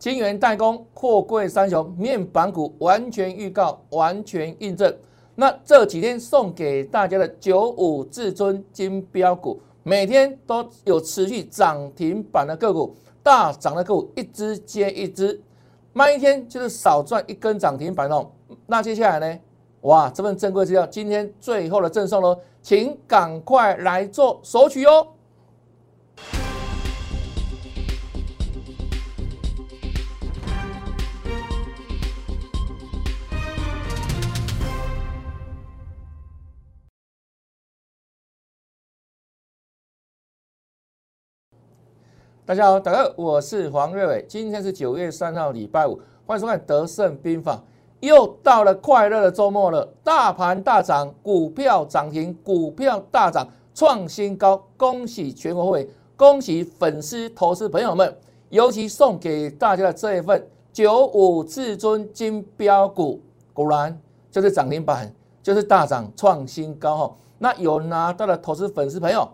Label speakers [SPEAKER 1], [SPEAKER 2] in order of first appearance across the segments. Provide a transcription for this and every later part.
[SPEAKER 1] 金源代工、货柜三雄、面板股完全预告、完全印证。那这几天送给大家的九五至尊金标股，每天都有持续涨停板的个股，大涨的个股一只接一只，慢一天就是少赚一根涨停板哦。那接下来呢？哇，这份珍贵资料今天最后的赠送喽，请赶快来做索取哦。大家好，大家好，我是黄瑞伟，今天是九月三号，礼拜五，欢迎收看《德胜兵法》。又到了快乐的周末了，大盘大涨，股票涨停，股票大涨，创新高，恭喜全国会，恭喜粉丝、投资朋友们，尤其送给大家的这一份九五至尊金标股，果然就是涨停板，就是大涨，创新高哈。那有拿到的投资粉丝朋友，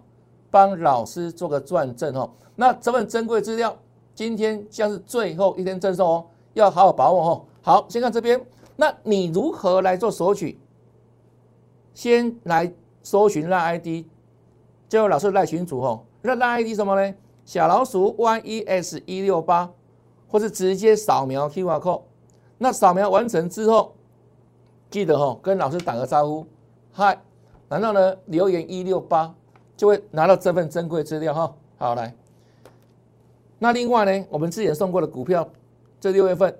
[SPEAKER 1] 帮老师做个转正哦。那这份珍贵资料，今天将是最后一天赠送哦，要好好把握哦。好，先看这边，那你如何来做索取？先来搜寻赖 ID，就老师赖群主哦。那赖 ID 什么呢？小老鼠 YES 一六八，或是直接扫描 QR code。那扫描完成之后，记得哦，跟老师打个招呼，嗨，然后呢留言一六八，就会拿到这份珍贵资料哈。好，来。那另外呢，我们之前送过的股票，这六月份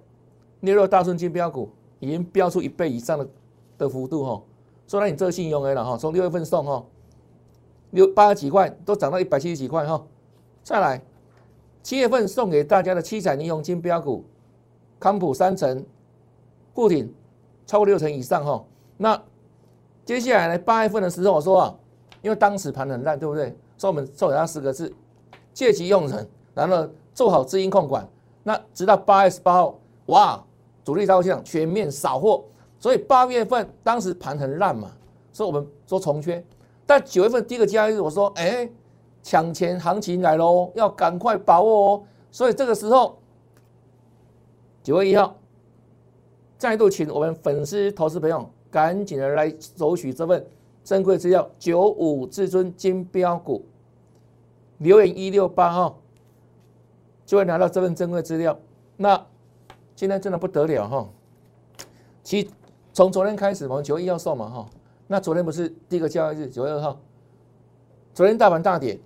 [SPEAKER 1] 六六大顺金标股已经标出一倍以上的的幅度哈，说来你这信用了哈，从六月份送哈，六八十几块都涨到一百七十几块哈，再来七月份送给大家的七彩霓虹金标股，康普三成，固挺超过六成以上哈，那接下来呢八月份的时候我说啊，因为当时盘很烂对不对？所以我们送给他四个字，借机用人。然后做好资金控管，那直到八月十八号，哇，主力造向全面扫货，所以八月份当时盘很烂嘛，所以我们说重缺。但九月份第一个交易日，我说，哎，抢钱行情来喽，要赶快把握哦。所以这个时候，九月一号，再度请我们粉丝投资朋友赶紧的来索取这份珍贵资料，九五至尊金标股，留言一六八号。就会拿到这份珍贵资料。那今天真的不得了哈！其从昨天开始，我们九月一号送嘛哈。那昨天不是第一个交易日，九月二号。昨天大盘大跌，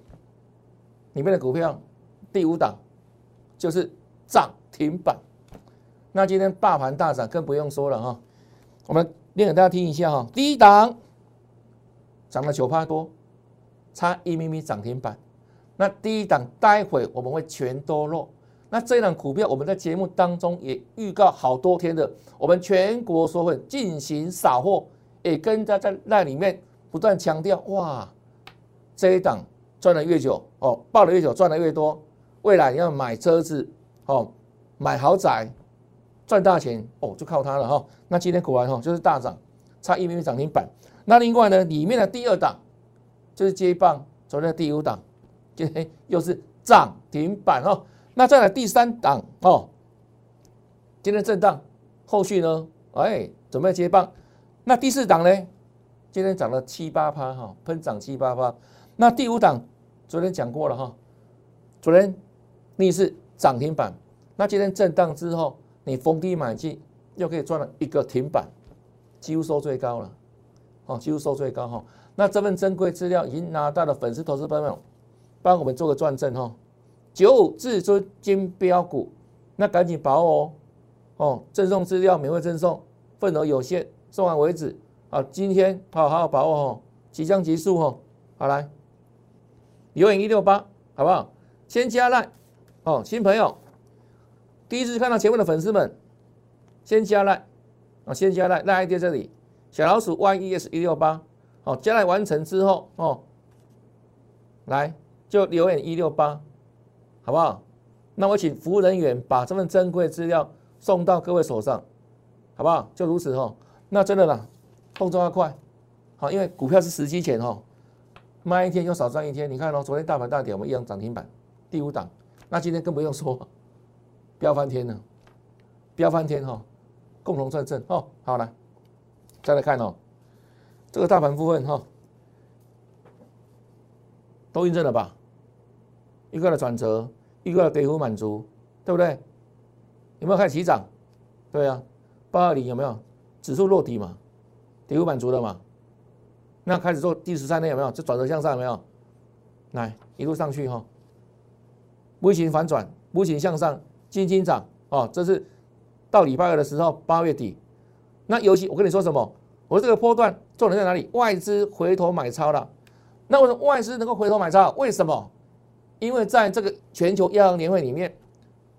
[SPEAKER 1] 里面的股票第五档就是涨停板。那今天大盘大涨，更不用说了哈。我们念给大家听一下哈。第一档涨了九趴多，差一咪咪涨停板。那第一档待会我们会全都落。那这一档股票我们在节目当中也预告好多天的，我们全国所会进行扫货，也跟大家在那里面不断强调，哇，这一档赚的越久哦，抱的越久赚的越多，未来要买车子哦，买豪宅赚大钱哦，就靠它了哈。那今天果然哈就是大涨，差一米涨停板。那另外呢，里面的第二档就是接棒昨天的第五档。今天又是涨停板哦，那再来第三档哦，今天震荡，后续呢？哎，准备接棒。那第四档呢？今天涨了七八趴哈，喷涨七八趴。那第五档昨天讲过了哈，昨天逆势涨停板。那今天震荡之后，你逢低买进，又可以赚了一个停板，几乎收最高了，哦，几乎收最高哈。那这份珍贵资料已经拿到了粉丝投资朋友。帮我们做个转正哈，九五至尊金标股，那赶紧把握哦哦，赠送资料免费赠送，份额有限，送完为止啊！今天好好把握哦，即将结束哦，好来，留言一六八好不好？先加赖哦，新朋友，第一次看到节目的粉丝们，先加赖啊，先加赖赖 ID 这里，小老鼠 YES 一六八，好，将来完成之后哦，来。就留言一六八，好不好？那我请服务人员把这份珍贵资料送到各位手上，好不好？就如此哈。那真的啦，动作要快，好，因为股票是时机钱哈，慢一天又少赚一天。你看哦，昨天大盘大跌，我们一样涨停板，第五档。那今天更不用说，飙翻天了，飙翻天哈，共同赚正哦。好来，再来看哦，这个大盘部分哈，都印证了吧？一个的转折，一个的跌幅满足，对不对？有没有开始起涨？对啊，八二零有没有指数落底嘛？跌幅满足了嘛？那开始做第十三天有没有？这转折向上有没有？来一路上去哈，微型反转，微型向上，金金涨哦。这是到礼拜二的时候，八月底。那尤其我跟你说什么？我说这个波段重点在哪里？外资回头买超了。那为什么外资能够回头买超？为什么？因为在这个全球央行年会里面，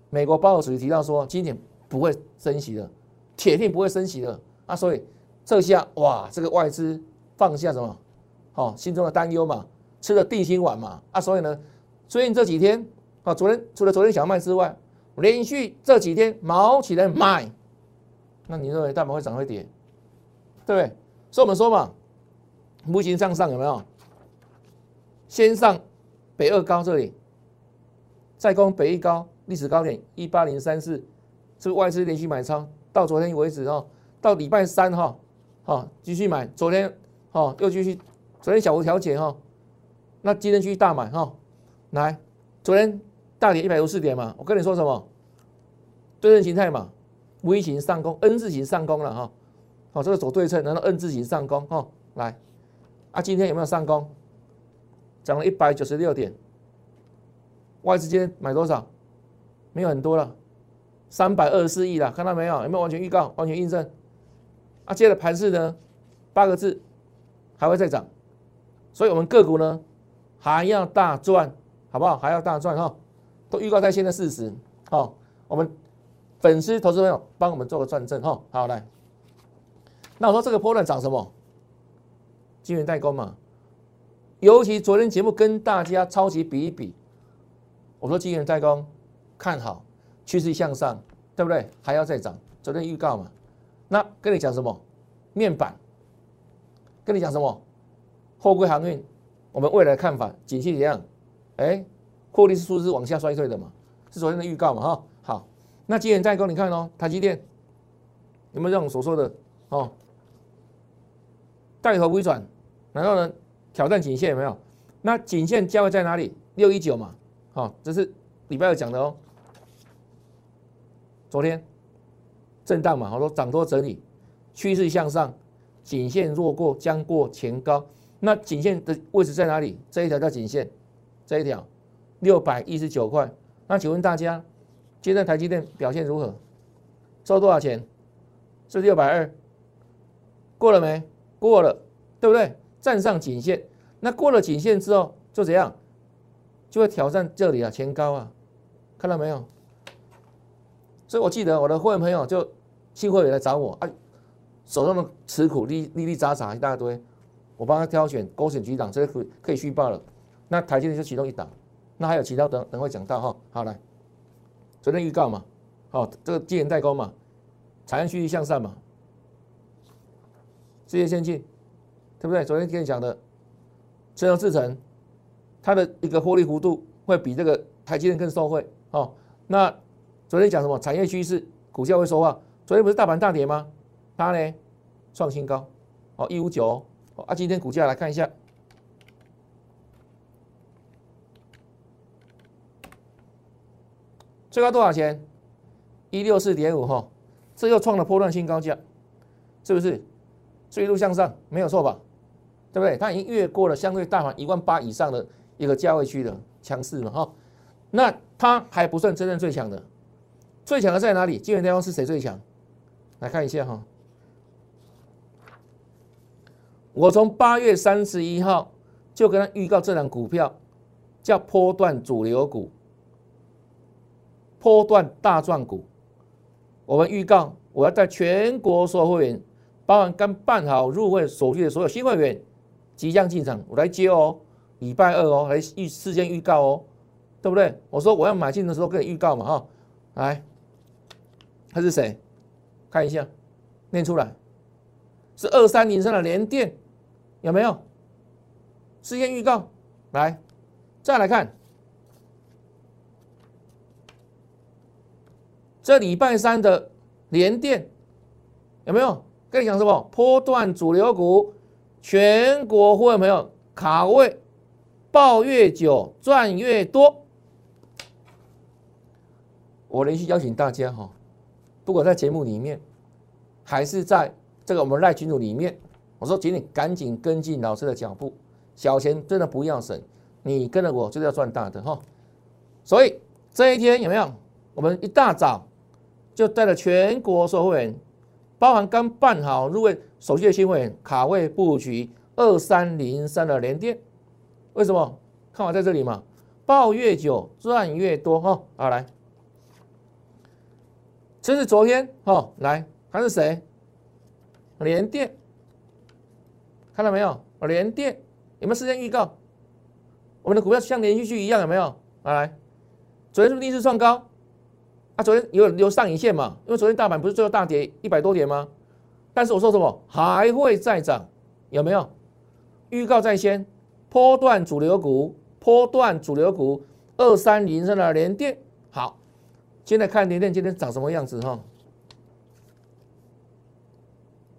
[SPEAKER 1] 美国鲍尔主席提到说，今年不会升息的，铁定不会升息的啊。所以这下哇，这个外资放下什么？哦，心中的担忧嘛。吃了定心丸嘛啊，所以呢，最近这几天啊，昨天除了昨天小麦之外，连续这几天毛起来买，那你认为大盘会涨会跌？对不对？所以我们说嘛，目前向上有没有？先上北二高这里，再攻北一高，历史高点一八零三四，是外资连续买超，到昨天为止哦，到礼拜三哈，好继续买，昨天哦又继续，昨天小幅调节哈。那今天继续大买哈，来，昨天大跌一百五十四点嘛，我跟你说什么？对称形态嘛，V 型上攻，N 字形上攻了哈，好，这个走对称，然后 N 字形上攻哈，来，啊，今天有没有上攻？涨了一百九十六点，外资今天买多少？没有很多了，三百二十四亿了，看到没有？有没有完全预告？完全印证？啊，接着盘势呢，八个字，还会再涨，所以我们个股呢？还要大赚，好不好？还要大赚哈，都预告在先的事实。好，我们粉丝、投资朋友帮我们做个转正哈。好，来，那我说这个波段涨什么？晶圆代工嘛。尤其昨天节目跟大家超级比一比，我说晶圆代工看好，趋势向上，对不对？还要再涨。昨天预告嘛。那跟你讲什么？面板。跟你讲什么？货柜航运。我们未来看法，景气怎样？哎，获利是数字往下衰退的嘛？是昨天的预告嘛？哈，那今天再工，你看哦，台积电有没有这种所说的哦？带头微转，然后呢挑战颈线有没有？那颈线价位在哪里？六一九嘛，好，这是礼拜二讲的哦。昨天震荡嘛，我说涨多整理，趋势向上，颈线弱过将过前高。那颈线的位置在哪里？这一条叫颈线，这一条六百一十九块。那请问大家，今天台积电表现如何？收多少钱？是六百二，过了没？过了，对不对？站上颈线，那过了颈线之后就怎样？就会挑战这里啊，前高啊，看到没有？所以我记得我的会员朋友就新会员来找我啊，手上的持股利利利杂杂一大堆。我帮他挑选勾选几档，这个可可以续报了。那台积电就其中一档，那还有其他等等会讲到哈。好来，昨天预告嘛，好这个晶圆代工嘛，产业趋势向上嘛，世界先进，对不对？昨天跟你讲的，车用制程，它的一个获利幅度会比这个台积电更受惠哦。那昨天讲什么？产业趋势，股价会说话。昨天不是大盘大跌吗？它呢创新高，哦一五九。啊，今天股价来看一下，最高多少钱？一六四点五哈，这又创了波段新高价，是不是？一路向上，没有错吧？对不对？它已经越过了相对大盘一万八以上的一个价位区的强势了哈。那它还不算真正最强的，最强的在哪里？金元代工是谁最强？来看一下哈。我从八月三十一号就跟他预告，这档股票叫波段主流股、波段大赚股。我们预告，我要在全国所有会员，包含刚办好入会手续的所有新会员，即将进场，我来接哦。礼拜二哦，来预事先预告哦，对不对？我说我要买进的时候跟你预告嘛，哈，来，他是谁？看一下，念出来，是二三零三的联电。有没有事先预告？来，再来看这礼拜三的连电有没有跟你讲什么？波段主流股，全国会员朋友卡位，抱越久赚越多。我连续邀请大家哈，不管在节目里面，还是在这个我们赖群组里面，我说请你赶紧跟进老师的脚步，小钱真的不要省，你跟着我就是要赚大的哈。所以这一天有没有？我们一大早就带了全国所有会员，包含刚办好入位手续的新会员，卡位布局二三零三的连电，为什么？看我在这里嘛，抱越久赚越多哈。好来。这是昨天哦，来，他是谁？连电，看到没有？连电有没有时间预告？我们的股票像连续剧一样，有没有？来，昨天是不是逆势创高？啊，昨天有有上影线嘛？因为昨天大盘不是最后大跌一百多点吗？但是我说什么？还会再涨，有没有？预告在先，波段主流股，波段主流股，二三零三的连电，好。现在看联电今天长什么样子哈？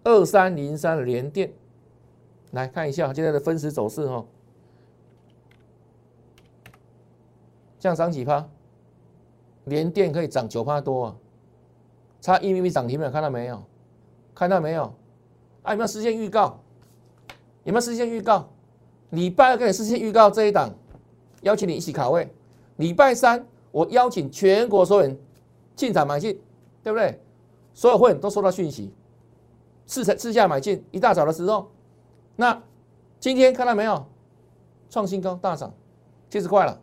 [SPEAKER 1] 二三零三的联电，来看一下今天的分时走势哈。这样涨几趴？连电可以涨九趴多啊，差一米米涨停没有？看到没有？看到没有？啊，有没有实现预告？有没有实现预告？礼拜二给你实现预告这一档，邀请你一起卡位。礼拜三。我邀请全国所有人进场买进，对不对？所有会员都收到讯息，试试下买进。一大早的时候，那今天看到没有？创新高大涨七十块了，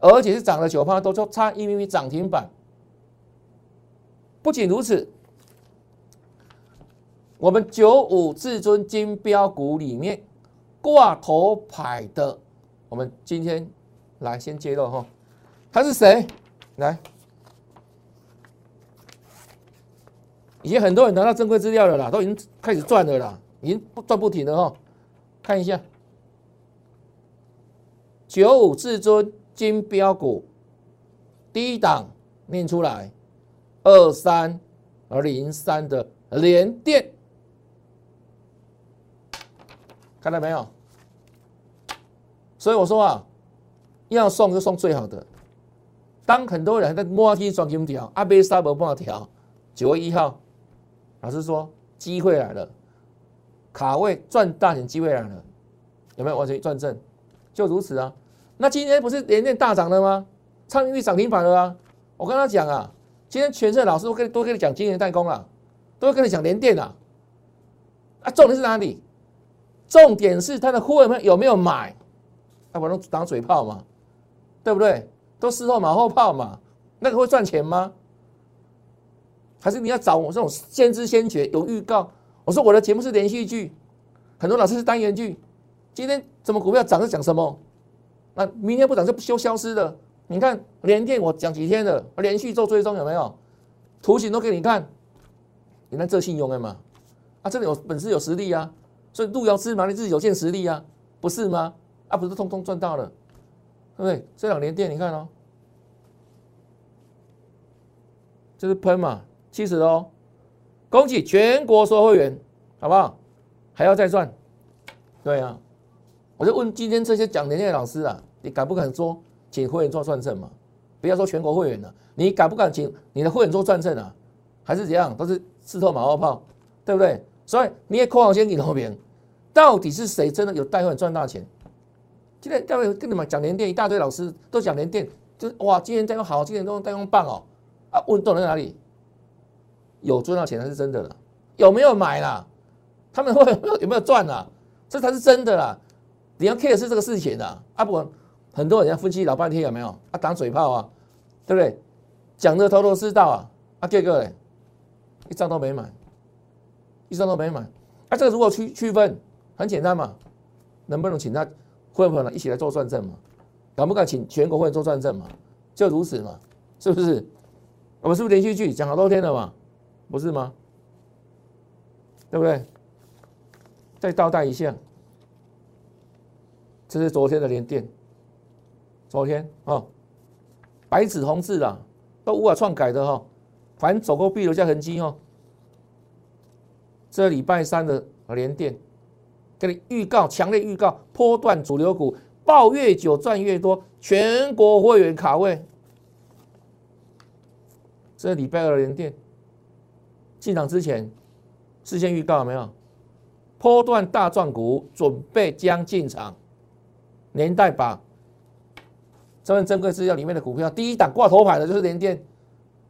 [SPEAKER 1] 而且是涨了九趴多，就差一米米涨停板。不仅如此，我们九五至尊金标股里面挂头牌的，我们今天来先揭露哈。他是谁？来，已经很多人拿到正规资料了啦，都已经开始赚了啦，已经赚不停了哈。看一下，九五至尊金标股第一档念出来，二三零三的连电，看到没有？所以我说啊，要送就送最好的。当很多人在摸金双金条，阿贝沙伯帮我调，九月一号，老师说机会来了，卡位赚大钱机会来了，有没有完全赚正？就如此啊。那今天不是连电大涨了吗？昌裕涨停板了啊。我跟他讲啊，今天全社老师都跟都跟你讲今年代工了，都跟你讲连电了。啊，重点是哪里？重点是他的货有有没有买？他不能打嘴炮嘛，对不对？都事后马后炮嘛，那个会赚钱吗？还是你要找我这种先知先觉有预告？我说我的节目是连续剧，很多老师是单元剧。今天怎么股票涨是讲什么？那明天不涨就不休消失的。你看连电我讲几天了，连续做追踪有没有？图形都给你看，你看这信用的嘛？啊，这里有本事有实力啊，所以路遥知马力，自己有见实力啊，不是吗？啊，不是通通赚到了。对不对？这两年电你看哦，就是喷嘛，七十哦，恭喜全国所有会员，好不好？还要再赚？对啊，我就问今天这些讲连电的老师啊，你敢不敢说请会员做转正嘛？不要说全国会员了，你敢不敢请你的会员做转正啊？还是怎样？都是刺透马后炮，对不对？所以你也括号先给后边，到底是谁真的有带会员赚大钱？今天各位跟你们讲联电，一大堆老师都讲联电，就是哇，今年代工好，今年都代工棒哦。啊，问到在哪里？有赚到钱才是真的了，有没有买啦？他们会有没有有没有赚啊？这才是真的啦。你要 care 是这个事情的啊，不，很多人要分析老半天有没有啊？打嘴炮啊，对不对？讲的头头是道啊，啊，这个嘞，一张都没买，一张都没买。啊，这个如果区区分很简单嘛，能不能请他？会不会呢？一起来做转正嘛？敢不敢请全国会做转正嘛？就如此嘛，是不是？我们是不是连续剧讲好多天了嘛？不是吗？对不对？再倒带一下，这是昨天的连电，昨天啊，白纸红字啦，都无法篡改的哈。反走过必留下痕迹哦。这礼拜三的连电，给你预告，强烈预告，波段主流股，抱越久赚越多，全国会员卡位。这礼拜二连电进场之前，事先预告没有？波段大赚股准备将进场，年代把这份珍贵资料里面的股票第一档挂头牌的就是联电，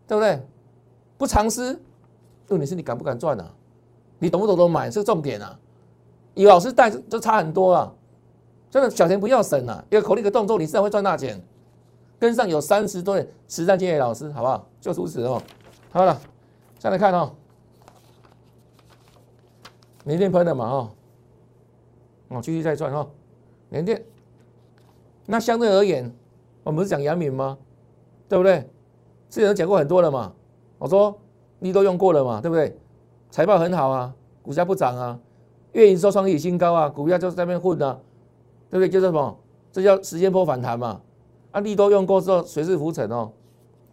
[SPEAKER 1] 对不对？不藏私，问题是你敢不敢赚啊？你懂不懂得买是重点啊！有老师带就差很多啊！真的小钱不要省啊！一个口令一个动作，你自然会赚大钱。跟上有三十多年实战经验老师，好不好？就如此哦。好了，再来看哦，连电喷的嘛哦，哦继续再赚哦，连电。那相对而言，我们不是讲阳明吗？对不对？之前讲过很多了嘛。我说你都用过了嘛，对不对？财报很好啊，股价不涨啊，月营收创历史新高啊，股价就在那边混啊，对不对？叫什么？这叫时间波反弹嘛。啊，利多用过之后水势浮沉哦，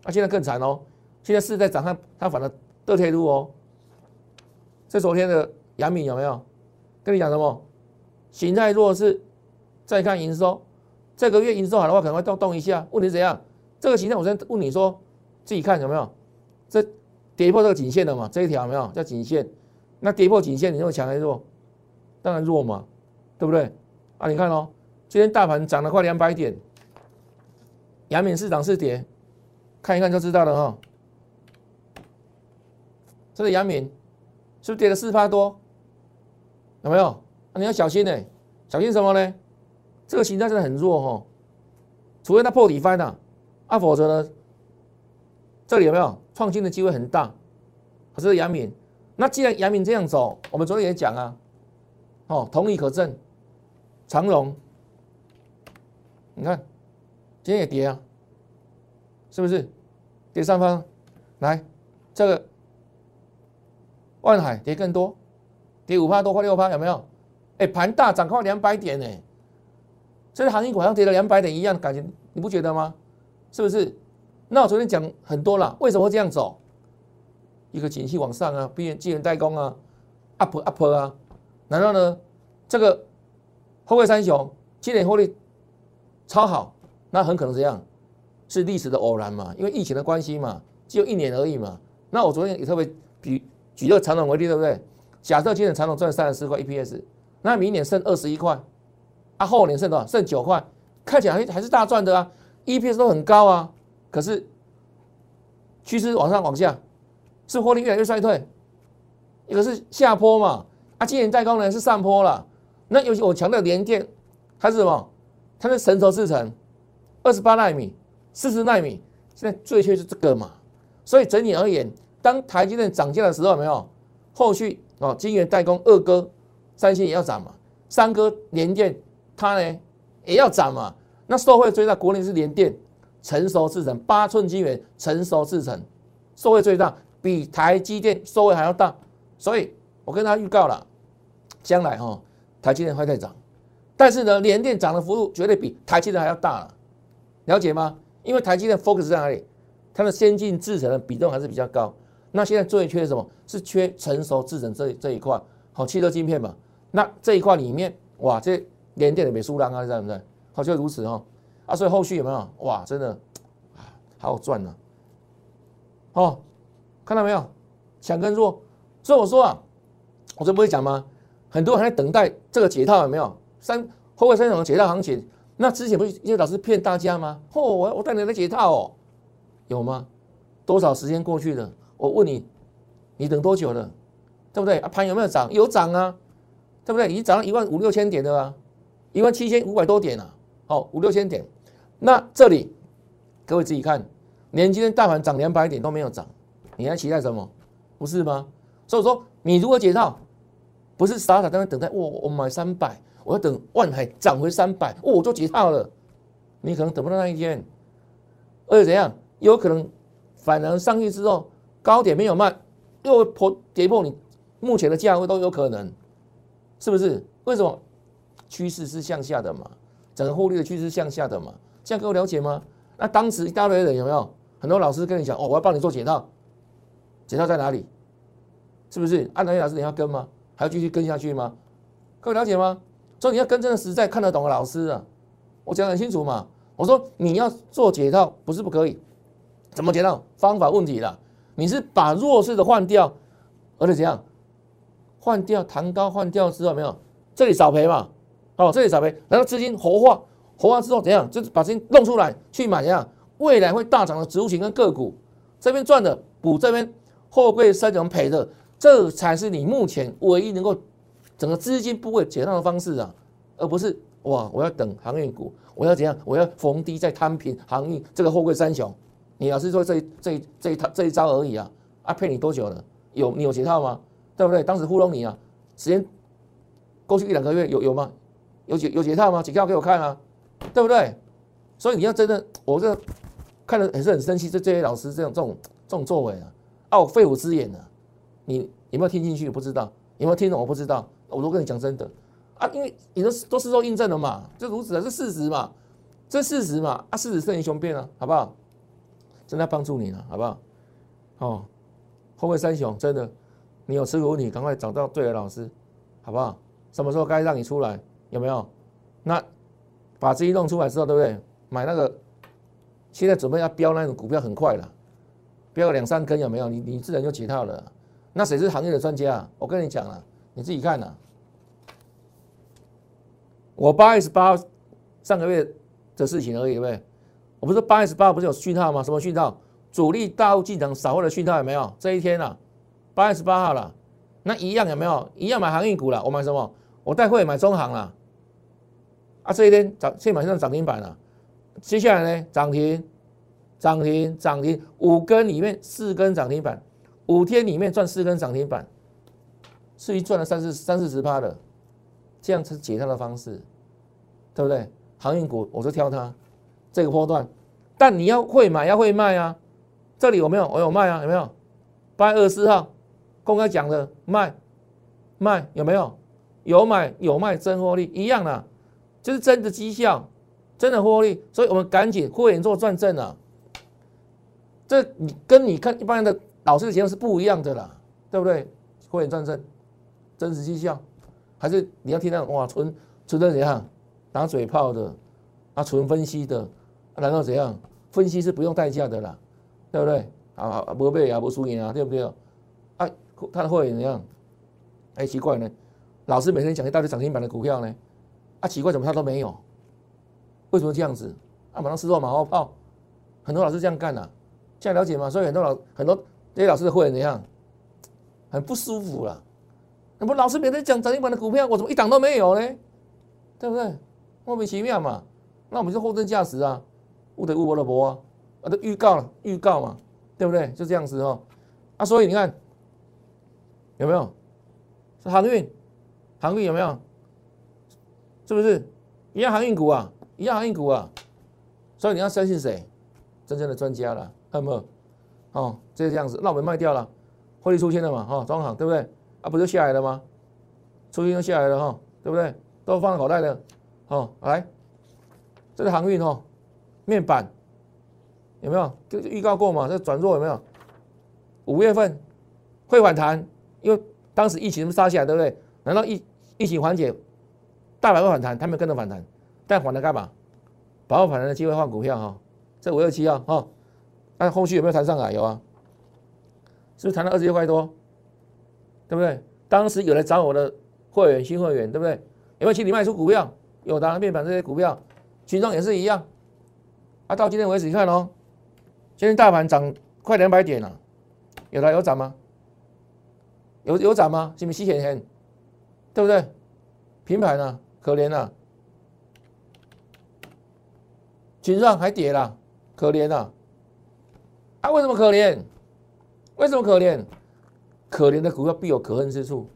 [SPEAKER 1] 啊，现在更惨哦，现在是在涨，它它反而倒退路哦。这昨天的阳明有没有？跟你讲什么？形态弱势，再看营收，这个月营收好的话可能会动动一下。问题怎样？这个形态我先问你说，自己看有没有？这跌破这个颈线了嘛？这一条有没有叫颈线？那跌破颈线，你认为强还是弱？当然弱嘛，对不对？啊，你看哦，今天大盘涨了快两百点。阳明市涨是跌，看一看就知道了哈。这个阳明是不是跌了四趴多？有没有？你要小心呢，小心什么呢？这个形态真的很弱哈，除非它破底翻了，啊，否则呢，这里有没有创新的机会很大？可是杨敏，那既然杨敏这样走，我们昨天也讲啊，哦，同理可证，长荣，你看。今天也跌啊，是不是？跌三方，来，这个万海跌更多，跌五趴多，快六趴，有没有？哎，盘大涨快两百点呢，这个行业股好像跌了两百点一样的，感觉你不觉得吗？是不是？那我昨天讲很多了，为什么会这样走？一个景气往上啊，毕竟晶圆代工啊，up up 啊，难道呢？这个后卫三雄今年获利超好。那很可能这样，是历史的偶然嘛？因为疫情的关系嘛，只有一年而已嘛。那我昨天也特别举举这个长龙为例，对不对？假设今年长龙赚三十四块 EPS，那明年剩二十一块，啊，后年剩多少？剩九块，看起来还是大赚的啊，EPS 都很高啊。可是趋势往上往下，是获利越来越衰退，一个是下坡嘛，啊，今年代工呢是上坡了。那尤其我强调连电，它是什么？它是神头制成。二十八纳米、四十纳米，现在最缺是这个嘛？所以整体而言，当台积电涨价的时候，有没有后续哦？晶圆代工二哥三星也要涨嘛？三哥联电它呢也要涨嘛？那受惠最大，国内是联电成熟制程八寸晶圆成熟制程，受惠最大，比台积电受惠还要大。所以我跟他预告了，将来哈台积电会再涨，但是呢，联电涨的幅度绝对比台积电还要大了。了解吗？因为台积电 focus 在哪里？它的先进制程的比重还是比较高。那现在最缺什么？是缺成熟制程这这一块，好，汽车晶片嘛。那这一块里面，哇，这连电的美苏浪啊，在不在？好，就如此哦。啊，所以后续有没有？哇，真的啊，好好赚呢。哦，看到没有？强跟弱。所以我说啊，我这不会讲吗？很多人还在等待这个解套，有没有？三后卫三种解套行情。那之前不是一些老师骗大家吗？嚯，我我带你来解套哦，有吗？多少时间过去了？我问你，你等多久了？对不对？啊，盘有没有涨？有涨啊，对不对？已经涨了一万五六千点了啊，一万七千五百多点啊，好，五六千点。那这里各位自己看，连今天大盘涨两百点都没有涨，你还期待什么？不是吗？所以说，你如果解套，不是傻傻在那等待，我我买三百。我要等万海涨回三百，哦，我就解套了。你可能等不到那一天，而且怎样？有可能反而上去之后高点没有卖，又破跌破你目前的价位都有可能，是不是？为什么？趋势是向下的嘛，整个获利的趋势向下的嘛，这样各位了解吗？那当时一大堆人有没有？很多老师跟你讲，哦，我要帮你做解套，解套在哪里？是不是？按南岳老师你要跟吗？还要继续跟下去吗？各位了解吗？所以你要跟真的实在看得懂的老师啊，我讲很清楚嘛。我说你要做解套不是不可以，怎么解套？方法问题啦。你是把弱势的换掉，而且怎样？换掉弹高换掉之后没有？这里少赔嘛？哦，这里少赔，然后资金活化，活化之后怎样？就是把资金弄出来去买怎样？未来会大涨的植物型跟个股，这边赚的补这边货柜三种赔的，这才是你目前唯一能够整个资金不会解套的方式啊，而不是哇，我要等航运股，我要怎样？我要逢低再摊平航运这个货柜三雄。你老是说这这这一套这一招而已啊？啊，骗你多久了？有你有解套吗？对不对？当时糊弄你啊，时间过去一两个月有有吗？有解有解套吗？解套给我看啊，对不对？所以你要真的，我这看的也是很生气，这这些老师这种这种这种作为啊，啊，我肺腑之言啊，你有没有听进去？不知道有没有听懂？我不知道，我都跟你讲真的啊，因为你都都是都印证了嘛，就如此的，是事实嘛，这事实嘛，啊，事实胜于雄辩啊，好不好？真的帮助你了，好不好？哦，后面三雄真的，你有持股问题，赶快找到对的老师，好不好？什么时候该让你出来？有没有？那把资金弄出来之后，对不对？买那个，现在准备要标那种股票很快了，标两三根有没有？你你自然就解套了。那谁是行业的专家？啊我跟你讲了，你自己看呐。我八月十八上个月的事情而已，对不对？我不是八月十八不是有讯号吗？什么讯号？主力大户进场扫货的讯号有没有？这一天啊，八月十八号了，那一样有没有？一样买航运股了。我买什么？我带会买中航了。啊，这一天涨，现在马上涨停板了。接下来呢？涨停，涨停，涨停，五根里面四根涨停板，五天里面赚四根涨停板，至于赚了三四三四十趴的，这样是解套的方式，对不对？航运股我就挑它。这个波段，但你要会买，要会卖啊！这里有没有？我有卖啊，有没有？八月二十四号公开讲的卖卖有没有？有买有卖，真获利一样的，就是真的绩效，真的获利，所以我们赶紧会员做转正啊！这你跟你看一般的老师的节目是不一样的啦，对不对？会员转正，真实绩效，还是你要听那种哇纯纯的怎样打嘴炮的啊，纯分析的。啊然后怎样分析是不用代价的啦，对不对？啊，不背啊，不输赢啊，对不对？啊，他的会员怎样？哎，奇怪呢，老师每天讲一大堆涨停板的股票呢，啊，奇怪怎么他都没有？为什么这样子？啊，马上失落马后炮，很多老师这样干呐，这样了解吗？所以很多老很多这些老师的会员怎样？很不舒服了。那么老师每天讲涨停板的股票，我怎么一档都没有呢？对不对？莫名其妙嘛。那我们就货真价实啊。乌德乌伯的伯啊，啊，都预告了，预告嘛，对不对？就这样子哦，啊，所以你看有没有？是航运，航运有没有？是不是一样航运股啊？一样航运股啊？所以你要相信谁？真正的专家了，有没有？哦，就是这样子，那我们卖掉了，获利出现了嘛？哈，装好，对不对？啊，不就下来了吗？出现就下来了哈，对不对？都放在口袋的，哦，来，这是航运哦。面板有没有？就预告过嘛？这转弱有没有？五月份会反弹，因为当时疫情杀下来，对不对？难道疫疫情缓解，大盘会反弹？他们跟着反弹，但反弹干嘛？把握反弹的机会换股票哈。这五二七啊，哈，那后续有没有弹上来？有啊，是不是弹到二十六块多？对不对？当时有来找我的会员、新会员，对不对？有没有请你卖出股票？有的面板这些股票，群众也是一样。啊，到今天为止，你看哦，今天大盘涨快两百点了，有的有涨吗？有有涨吗？是不是稀显显？对不对？平盘呢？可怜啊！锦上还跌了，可怜啊！啊，为什么可怜？为什么可怜？可怜的股票必有可恨之处。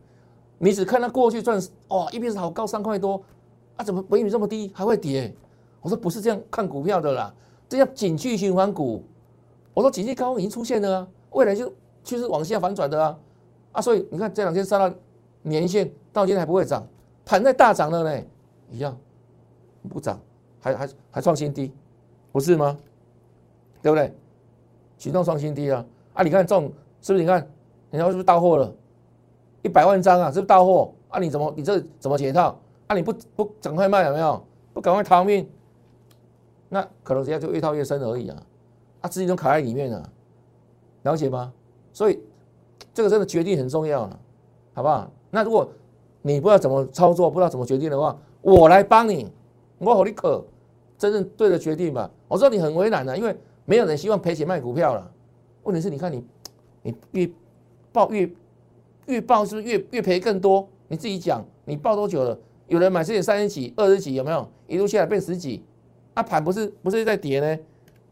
[SPEAKER 1] 你只看它过去赚，哇，一边是好高三块多，啊，怎么本益比这么低，还会跌？我说不是这样看股票的啦，这叫景气循环股。我说景气高已经出现了啊，未来就趋势往下反转的啊啊！所以你看这两天杀到年线，到今天还不会涨，盘在大涨了呢，一样不涨，还还还创新低，不是吗？对不对？启动创新低啊！啊，你看这种是不是？你看，人家是不是到货了？一百万张啊，是不是到货？啊，你怎么你这怎么解套？啊，你不不赶快卖有没有？不赶快逃命，那可能人家就越套越深而已啊！啊，资金都卡在里面了，了解吗？所以这个真的决定很重要了，好不好？那如果你不知道怎么操作，不知道怎么决定的话，我来帮你，我和你可真正对的决定吧。我知道你很为难的，因为没有人希望赔钱卖股票了。问题是，你看你你越报越越报，是不是越越赔更多？你自己讲，你报多久了？有人买这点三十几、二十几，有没有一路下来变十几？啊，盘不是不是在跌呢，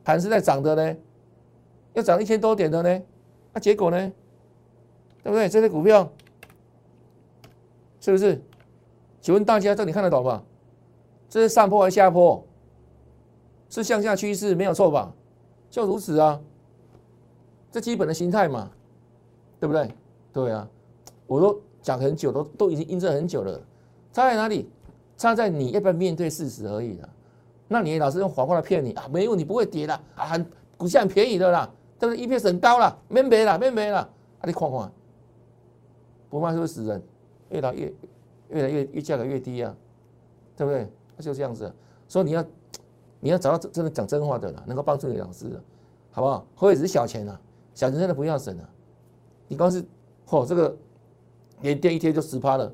[SPEAKER 1] 盘是在涨的呢，要涨一千多点的呢，啊，结果呢，对不对？这些股票是不是？请问大家这你看得懂吧？这是上坡还是下坡？是向下趋势，没有错吧？就如此啊，这基本的心态嘛，对不对？对啊，我都讲很久，都都已经印证很久了。差在哪里？差在你要不要面对事实而已了。那你老是用谎话来骗你啊？没有，你不会跌的啊，很股价很便宜的啦，但是 EPS 很高了，没没了，没没了。啊，你看看，不卖是不是死人，越来越越来越越价格越低啊，对不对？就这样子。所以你要你要找到真真的讲真话的了，能够帮助你老师的，好不好？或者只是小钱啊，小钱真的不要省了。你光是嚯这个连跌一天就十趴了。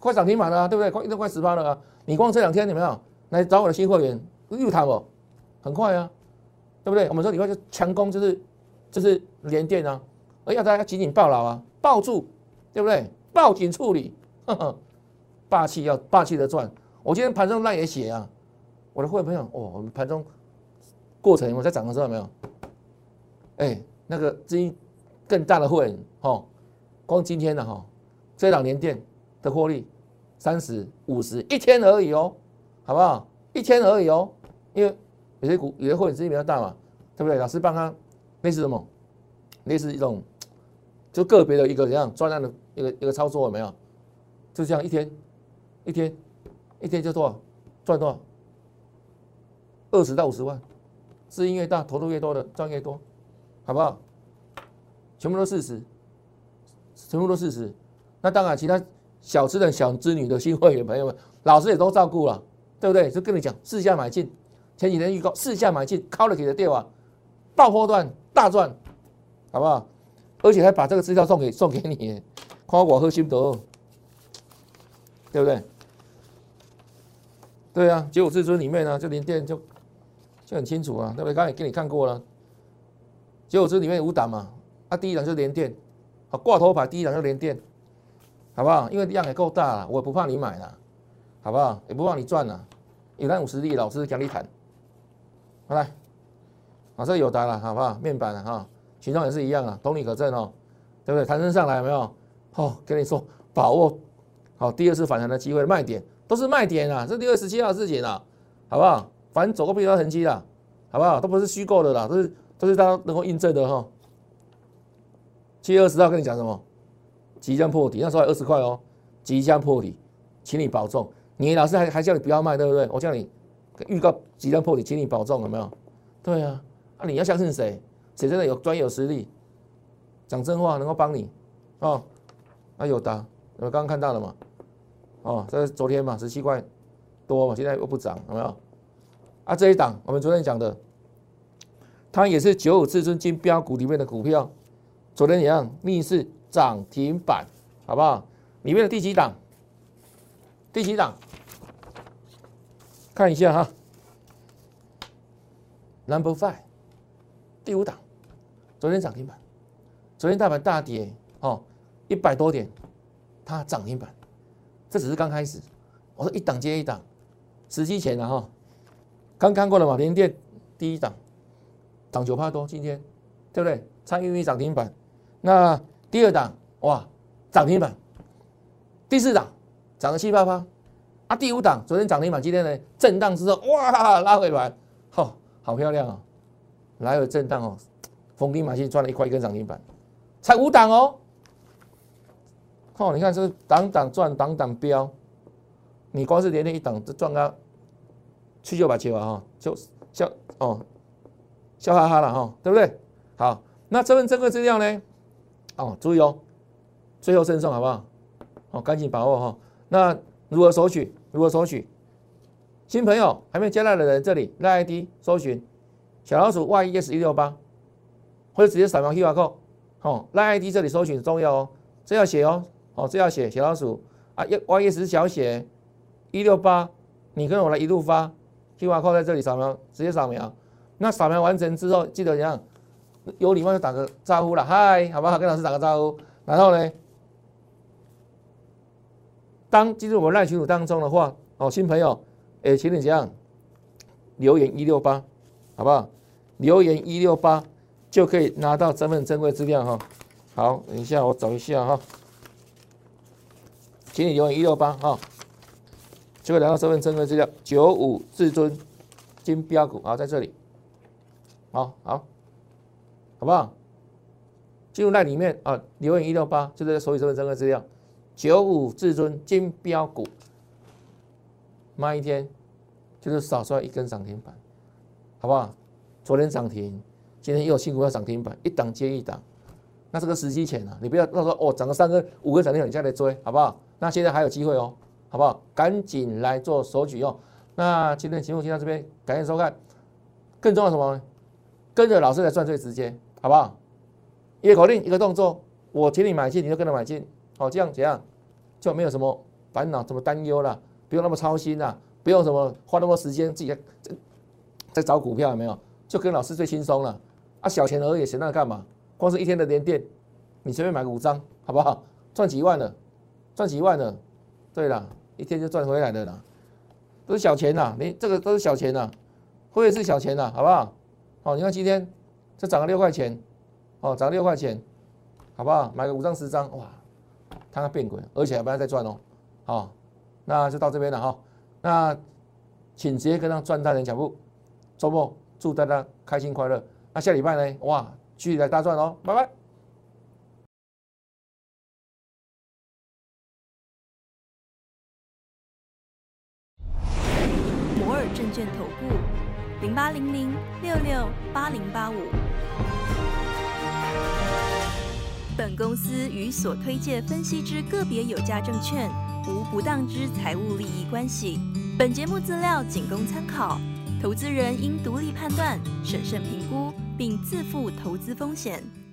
[SPEAKER 1] 快涨停板了，对不对？快都快十趴了啊！你光这两天有没有来找我的新会员又谈哦？很快啊，对不对？我们说你快就强攻，就是就是连电啊，而要大家紧紧抱牢啊，抱住，对不对？报警处理，呵呵，霸气要霸气的赚。我今天盘中那也写啊，我的会员朋友哦，我们盘中过程我在涨的时候有没有？哎，那个资金更大的会员哦，光今天的哈，这两年电的获利。三十五十一天而已哦，好不好？一天而已哦，因为有些股有些会员资金比较大嘛，对不对？老师帮他类似什么？类似一种就个别的一个怎样专案的一个一个操作有没有？就这样一天一天一天就多少赚多少？二十到五十万，资金越大，投入越多的赚越多，好不好？全部都事实，全部都事实。那当然其他。小资的小资女的新会员朋友们，老师也都照顾了，对不对？就跟你讲，试下买进，前几天预告试下买进，quality 的电话，爆破段大赚，好不好？而且还把这个资料送给送给你，夸我喝心得，对不对？对啊，九五至尊里面呢，就连电就就很清楚啊，对不对？刚才给你看过了，九五至尊里面五档嘛，啊，第一档就是连电，啊挂头牌，第一档就连电。好不好？因为量也够大了，我不怕你买了，好不好？也不怕你赚了，有单五十力，老师讲你谈。好来，啊，这有答了，好不好？面板了哈，群众也是一样啊，同理可证哦，对不对？弹升上来有没有？哦，跟你说，把握好第二次反弹的机会，卖点都是卖点啊，这六月十七号事情啊，好不好？反正走个比较痕迹啦，好不好？都不是虚构的啦，都是都是大家能够印证的哈。七月二十号跟你讲什么？即将破底，那时候还二十块哦。即将破底，请你保重。你老师还还叫你不要卖，对不对？我叫你预告即将破底，请你保重，有没有？对啊，啊你要相信谁？谁真的有专业有实力，讲真话能够帮你哦？那有的，我刚刚看到了嘛？哦，这是昨天嘛，十七块多嘛，现在又不涨，有没有？啊，这一档我们昨天讲的，它也是九五至尊金标股里面的股票，昨天一样逆势。涨停板，好不好？里面的第几档？第几档？看一下哈，Number Five，第五档，昨天涨停板，昨天大盘大跌哦，一百多点，它涨停板，这只是刚开始。我说一档接一档，时机前了哈，刚看过了嘛？联电第一档涨九帕多，今天对不对？参与于涨停板，那。第二档哇涨停板，第四档涨了七八八啊！第五档昨天涨停板，今天呢震荡之后哇拉回来，好好漂亮啊！来回震荡哦，逢低买进赚了一块一根涨停板，才五档哦！哦，你看这档档赚，档档飙，你光是连连一档就赚个七九八七啊哈，就笑哦笑哈哈了哈，对不对？好，那这份这个资料呢？哦，注意哦，最后赠送好不好？哦，赶紧把握哈。那如何索取？如何索取？新朋友还没有加到的人，这里赖 ID 搜寻小老鼠 Y E S 一六八，或者直接扫描 QR code。哦，赖 ID 这里搜寻重要哦，这要写哦，哦，这要写小老鼠啊，Y E S 小写一六八，你跟我来一路发 QR code 在这里扫描，直接扫描。那扫描完成之后，记得怎样？有礼貌就打个招呼了，嗨，好不好？跟老师打个招呼。然后呢，当进入我们赖群组当中的话，哦，新朋友，哎，请你这样留言一六八，好不好？留言一六八就可以拿到身份珍贵资料哈。好，等一下我找一下哈，请你留言一六八啊，就会拿到身份珍贵资料。九五至尊金标股啊，在这里。好好，好不好？进入那里面啊，留言一六八，就是手里身份证的资料。九五至尊金标股，慢一天就是少出来一根涨停板，好不好？昨天涨停，今天又辛苦要涨停板，一档接一档。那这个时机前啊，你不要到时候哦，涨个三根、五根涨停板你再来追，好不好？那现在还有机会哦，好不好？赶紧来做手举哦。那今天节目就到这边，感谢收看。更重要什么？跟着老师来赚最直接，好不好？一个口令，一个动作，我请你买进，你就跟着买进，好，这样怎样就没有什么烦恼，什么担忧了，不用那么操心啦，不用什么花那么多时间自己在在找股票，有没有？就跟老师最轻松了啊！小钱而已，闲那干嘛？光是一天的连电，你随便买个五张，好不好？赚几万了，赚几万了，对了，一天就赚回来的啦，都是小钱呐，你这个都是小钱呐，会是小钱呐，好不好？哦，你看今天这涨了六块钱，哦，涨了六块钱，好不好？买个五张十张，哇，看看变鬼，而且还不要再赚哦，好，那就到这边了哈。那请直接跟上赚大钱脚步，周末祝大家开心快乐。那下礼拜呢？哇，继续来大赚哦，拜拜。
[SPEAKER 2] 摩尔证券投顾。零八零零六六八零八五。本公司与所推介分析之个别有价证券无不当之财务利益关系。本节目资料仅供参考，投资人应独立判断、审慎评估，并自负投资风险。